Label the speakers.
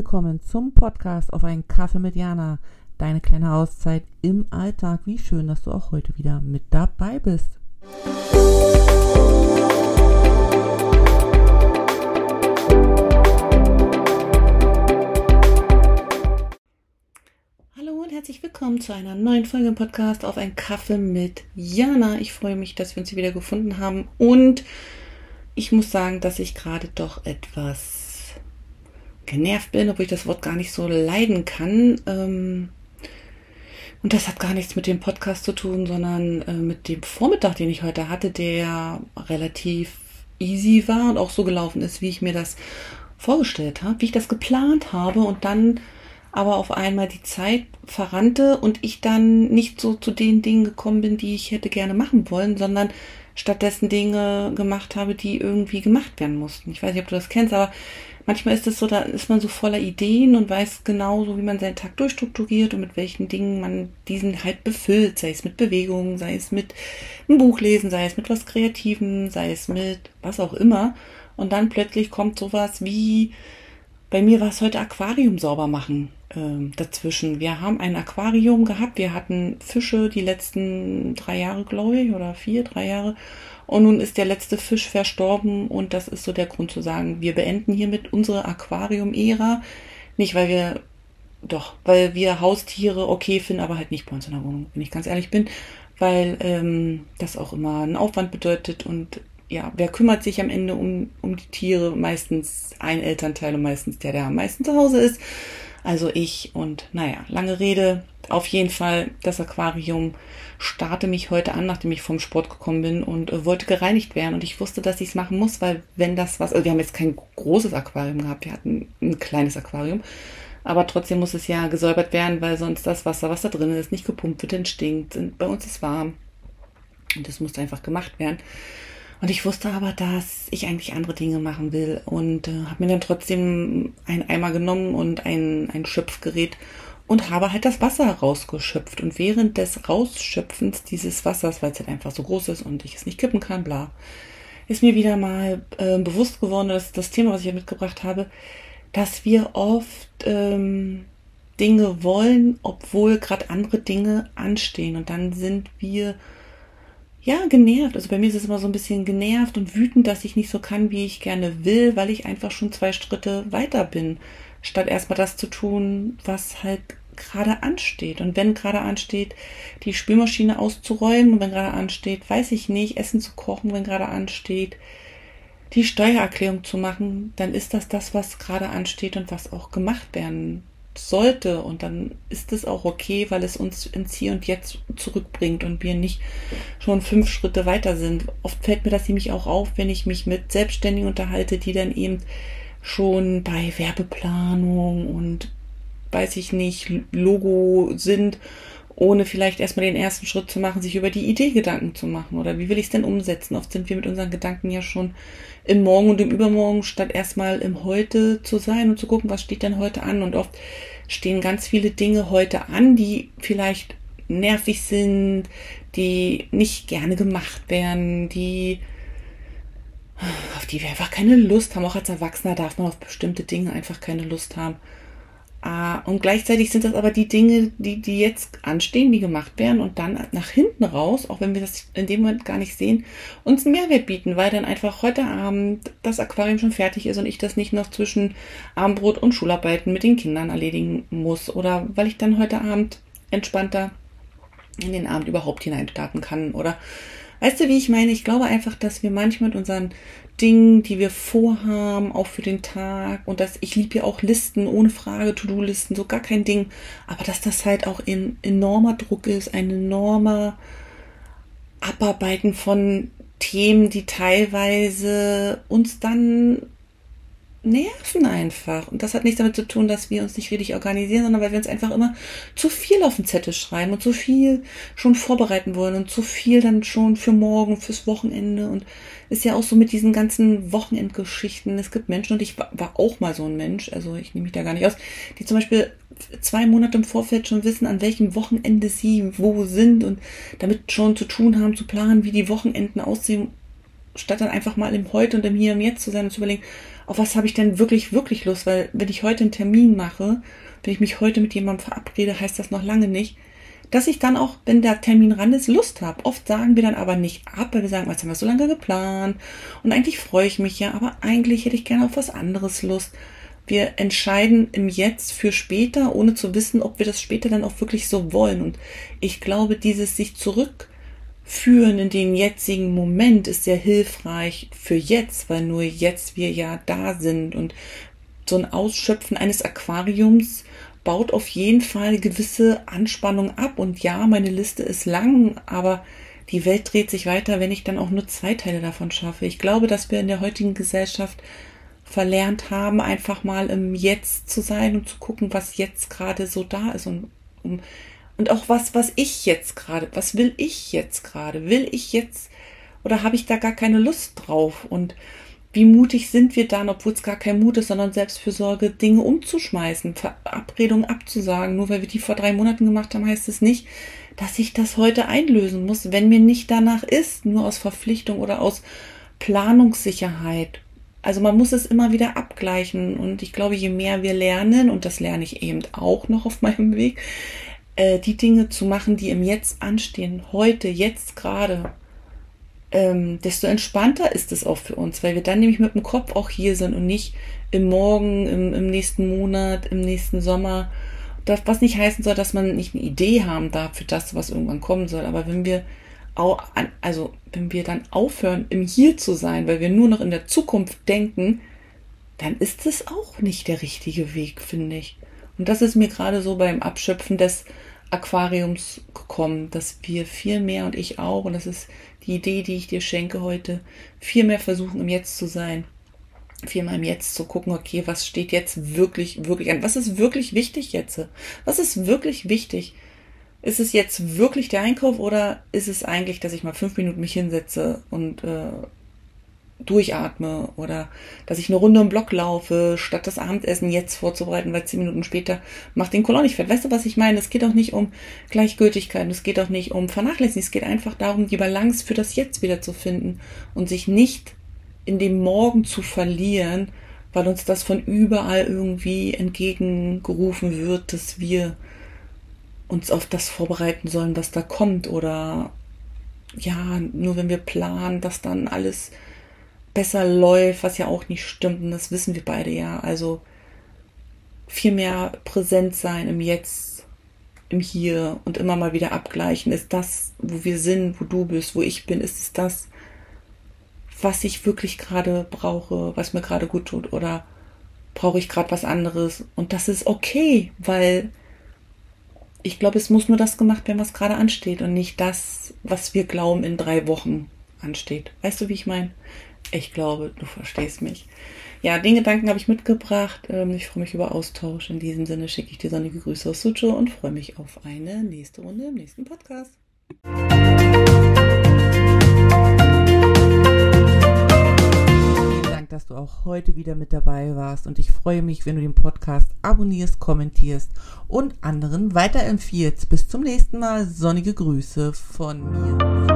Speaker 1: Willkommen zum Podcast auf einen Kaffee mit Jana. Deine kleine Auszeit im Alltag. Wie schön, dass du auch heute wieder mit dabei bist. Hallo und herzlich willkommen zu einer neuen Folge im Podcast auf einen Kaffee mit Jana. Ich freue mich, dass wir uns hier wieder gefunden haben und ich muss sagen, dass ich gerade doch etwas genervt bin, obwohl ich das Wort gar nicht so leiden kann. Ähm, und das hat gar nichts mit dem Podcast zu tun, sondern äh, mit dem Vormittag, den ich heute hatte, der relativ easy war und auch so gelaufen ist, wie ich mir das vorgestellt habe, wie ich das geplant habe und dann aber auf einmal die Zeit verrannte und ich dann nicht so zu den Dingen gekommen bin, die ich hätte gerne machen wollen, sondern stattdessen Dinge gemacht habe, die irgendwie gemacht werden mussten. Ich weiß nicht, ob du das kennst, aber manchmal ist es so, da ist man so voller Ideen und weiß genau so, wie man seinen Tag durchstrukturiert und mit welchen Dingen man diesen halt befüllt, sei es mit Bewegungen, sei es mit einem Buch lesen, sei es mit was Kreativem, sei es mit was auch immer. Und dann plötzlich kommt sowas wie, bei mir war es heute Aquarium sauber machen äh, dazwischen. Wir haben ein Aquarium gehabt, wir hatten Fische die letzten drei Jahre, glaube ich, oder vier, drei Jahre. Und nun ist der letzte Fisch verstorben und das ist so der Grund zu sagen, wir beenden hiermit unsere Aquarium-Ära. Nicht, weil wir, doch, weil wir Haustiere okay finden, aber halt nicht bei uns in der Wohnung, wenn ich ganz ehrlich bin, weil ähm, das auch immer einen Aufwand bedeutet und ja, wer kümmert sich am Ende um, um die Tiere? Meistens ein Elternteil und meistens der, der am meisten zu Hause ist. Also ich und naja, lange Rede. Auf jeden Fall, das Aquarium starte mich heute an, nachdem ich vom Sport gekommen bin und äh, wollte gereinigt werden. Und ich wusste, dass ich es machen muss, weil wenn das was, also wir haben jetzt kein großes Aquarium gehabt, wir hatten ein kleines Aquarium. Aber trotzdem muss es ja gesäubert werden, weil sonst das Wasser, was da drin ist, nicht gepumpt wird, entstinkt. Bei uns ist warm. Und das musste einfach gemacht werden. Und ich wusste aber, dass ich eigentlich andere Dinge machen will und äh, habe mir dann trotzdem einen Eimer genommen und ein, ein Schöpfgerät und habe halt das Wasser rausgeschöpft. Und während des Rausschöpfens dieses Wassers, weil es halt einfach so groß ist und ich es nicht kippen kann, bla, ist mir wieder mal äh, bewusst geworden, dass das Thema, was ich hier mitgebracht habe, dass wir oft ähm, Dinge wollen, obwohl gerade andere Dinge anstehen. Und dann sind wir ja, genervt. Also bei mir ist es immer so ein bisschen genervt und wütend, dass ich nicht so kann, wie ich gerne will, weil ich einfach schon zwei Schritte weiter bin, statt erstmal das zu tun, was halt gerade ansteht. Und wenn gerade ansteht, die Spülmaschine auszuräumen, und wenn gerade ansteht, weiß ich nicht, Essen zu kochen, wenn gerade ansteht, die Steuererklärung zu machen, dann ist das das, was gerade ansteht und was auch gemacht werden sollte. Und dann ist es auch okay, weil es uns ins Hier und Jetzt zurückbringt und wir nicht schon fünf Schritte weiter sind. Oft fällt mir das nämlich auch auf, wenn ich mich mit Selbstständigen unterhalte, die dann eben schon bei Werbeplanung und weiß ich nicht, Logo sind, ohne vielleicht erstmal den ersten Schritt zu machen, sich über die Idee Gedanken zu machen. Oder wie will ich es denn umsetzen? Oft sind wir mit unseren Gedanken ja schon im Morgen und im Übermorgen, statt erstmal im Heute zu sein und zu gucken, was steht denn heute an. Und oft stehen ganz viele Dinge heute an, die vielleicht nervig sind, die nicht gerne gemacht werden, die auf die wir einfach keine Lust haben. Auch als Erwachsener darf man auf bestimmte Dinge einfach keine Lust haben. Ah, und gleichzeitig sind das aber die Dinge, die, die jetzt anstehen, die gemacht werden und dann nach hinten raus, auch wenn wir das in dem Moment gar nicht sehen, uns einen Mehrwert bieten, weil dann einfach heute Abend das Aquarium schon fertig ist und ich das nicht noch zwischen Abendbrot und Schularbeiten mit den Kindern erledigen muss oder weil ich dann heute Abend entspannter in den Abend überhaupt hineinstarten kann oder Weißt du, wie ich meine? Ich glaube einfach, dass wir manchmal mit unseren Dingen, die wir vorhaben, auch für den Tag, und dass ich liebe ja auch Listen, ohne Frage, To-Do-Listen, so gar kein Ding, aber dass das halt auch ein enormer Druck ist, ein enormer Abarbeiten von Themen, die teilweise uns dann nerven einfach. Und das hat nichts damit zu tun, dass wir uns nicht richtig organisieren, sondern weil wir uns einfach immer zu viel auf den Zettel schreiben und zu viel schon vorbereiten wollen und zu viel dann schon für morgen, fürs Wochenende. Und ist ja auch so mit diesen ganzen Wochenendgeschichten. Es gibt Menschen, und ich war auch mal so ein Mensch, also ich nehme mich da gar nicht aus, die zum Beispiel zwei Monate im Vorfeld schon wissen, an welchem Wochenende sie wo sind und damit schon zu tun haben, zu planen, wie die Wochenenden aussehen statt dann einfach mal im Heute und im Hier und Jetzt zu sein und zu überlegen, auf was habe ich denn wirklich, wirklich Lust? Weil wenn ich heute einen Termin mache, wenn ich mich heute mit jemandem verabrede, heißt das noch lange nicht, dass ich dann auch, wenn der Termin ran ist, Lust habe. Oft sagen wir dann aber nicht ab, weil wir sagen, was haben wir so lange geplant und eigentlich freue ich mich ja, aber eigentlich hätte ich gerne auf was anderes Lust. Wir entscheiden im Jetzt für später, ohne zu wissen, ob wir das später dann auch wirklich so wollen. Und ich glaube, dieses sich zurückführen in den jetzigen Moment ist sehr hilfreich für jetzt, weil nur jetzt wir ja da sind und so ein Ausschöpfen eines Aquariums baut auf jeden Fall gewisse Anspannung ab. Und ja, meine Liste ist lang, aber die Welt dreht sich weiter, wenn ich dann auch nur zwei Teile davon schaffe. Ich glaube, dass wir in der heutigen Gesellschaft verlernt haben, einfach mal im Jetzt zu sein und zu gucken, was jetzt gerade so da ist und, und, und auch was, was ich jetzt gerade, was will ich jetzt gerade? Will ich jetzt oder habe ich da gar keine Lust drauf? Und wie mutig sind wir dann, obwohl es gar kein Mut ist, sondern Selbstfürsorge, Dinge umzuschmeißen, Verabredungen abzusagen. Nur weil wir die vor drei Monaten gemacht haben, heißt es nicht, dass ich das heute einlösen muss, wenn mir nicht danach ist, nur aus Verpflichtung oder aus Planungssicherheit. Also man muss es immer wieder abgleichen und ich glaube, je mehr wir lernen, und das lerne ich eben auch noch auf meinem Weg, äh, die Dinge zu machen, die im Jetzt anstehen, heute, jetzt gerade, ähm, desto entspannter ist es auch für uns, weil wir dann nämlich mit dem Kopf auch hier sind und nicht im Morgen, im, im nächsten Monat, im nächsten Sommer. Das, was nicht heißen soll, dass man nicht eine Idee haben darf für das, was irgendwann kommen soll. Aber wenn wir auch, also wenn wir dann aufhören, im Hier zu sein, weil wir nur noch in der Zukunft denken, dann ist es auch nicht der richtige Weg, finde ich. Und das ist mir gerade so beim Abschöpfen des Aquariums gekommen, dass wir viel mehr und ich auch, und das ist die Idee, die ich dir schenke heute, viel mehr versuchen, im Jetzt zu sein. Viel mehr im Jetzt zu gucken, okay, was steht jetzt wirklich, wirklich an? Was ist wirklich wichtig jetzt? Was ist wirklich wichtig? Ist es jetzt wirklich der Einkauf oder ist es eigentlich, dass ich mal fünf Minuten mich hinsetze und äh, durchatme oder dass ich eine Runde im Block laufe, statt das Abendessen jetzt vorzubereiten, weil zehn Minuten später macht den Kolon nicht fett. Weißt du, was ich meine? Es geht auch nicht um Gleichgültigkeit, es geht auch nicht um Vernachlässigen, es geht einfach darum, die Balance für das Jetzt wieder zu finden und sich nicht in dem Morgen zu verlieren, weil uns das von überall irgendwie entgegengerufen wird, dass wir uns auf das vorbereiten sollen, was da kommt oder ja, nur wenn wir planen, dass dann alles besser läuft, was ja auch nicht stimmt. Und das wissen wir beide ja. Also viel mehr präsent sein im Jetzt, im Hier und immer mal wieder abgleichen. Ist das, wo wir sind, wo du bist, wo ich bin, ist es das, was ich wirklich gerade brauche, was mir gerade gut tut oder brauche ich gerade was anderes? Und das ist okay, weil ich glaube, es muss nur das gemacht werden, was gerade ansteht und nicht das, was wir glauben in drei Wochen ansteht. Weißt du, wie ich meine? Ich glaube, du verstehst mich. Ja, den Gedanken habe ich mitgebracht. Ähm, ich freue mich über Austausch. In diesem Sinne schicke ich dir sonnige Grüße aus Sucho und freue mich auf eine nächste Runde im nächsten Podcast. Vielen Dank, dass du auch heute wieder mit dabei warst und ich freue mich, wenn du den Podcast abonnierst, kommentierst und anderen weiterempfiehlst. Bis zum nächsten Mal. Sonnige Grüße von mir.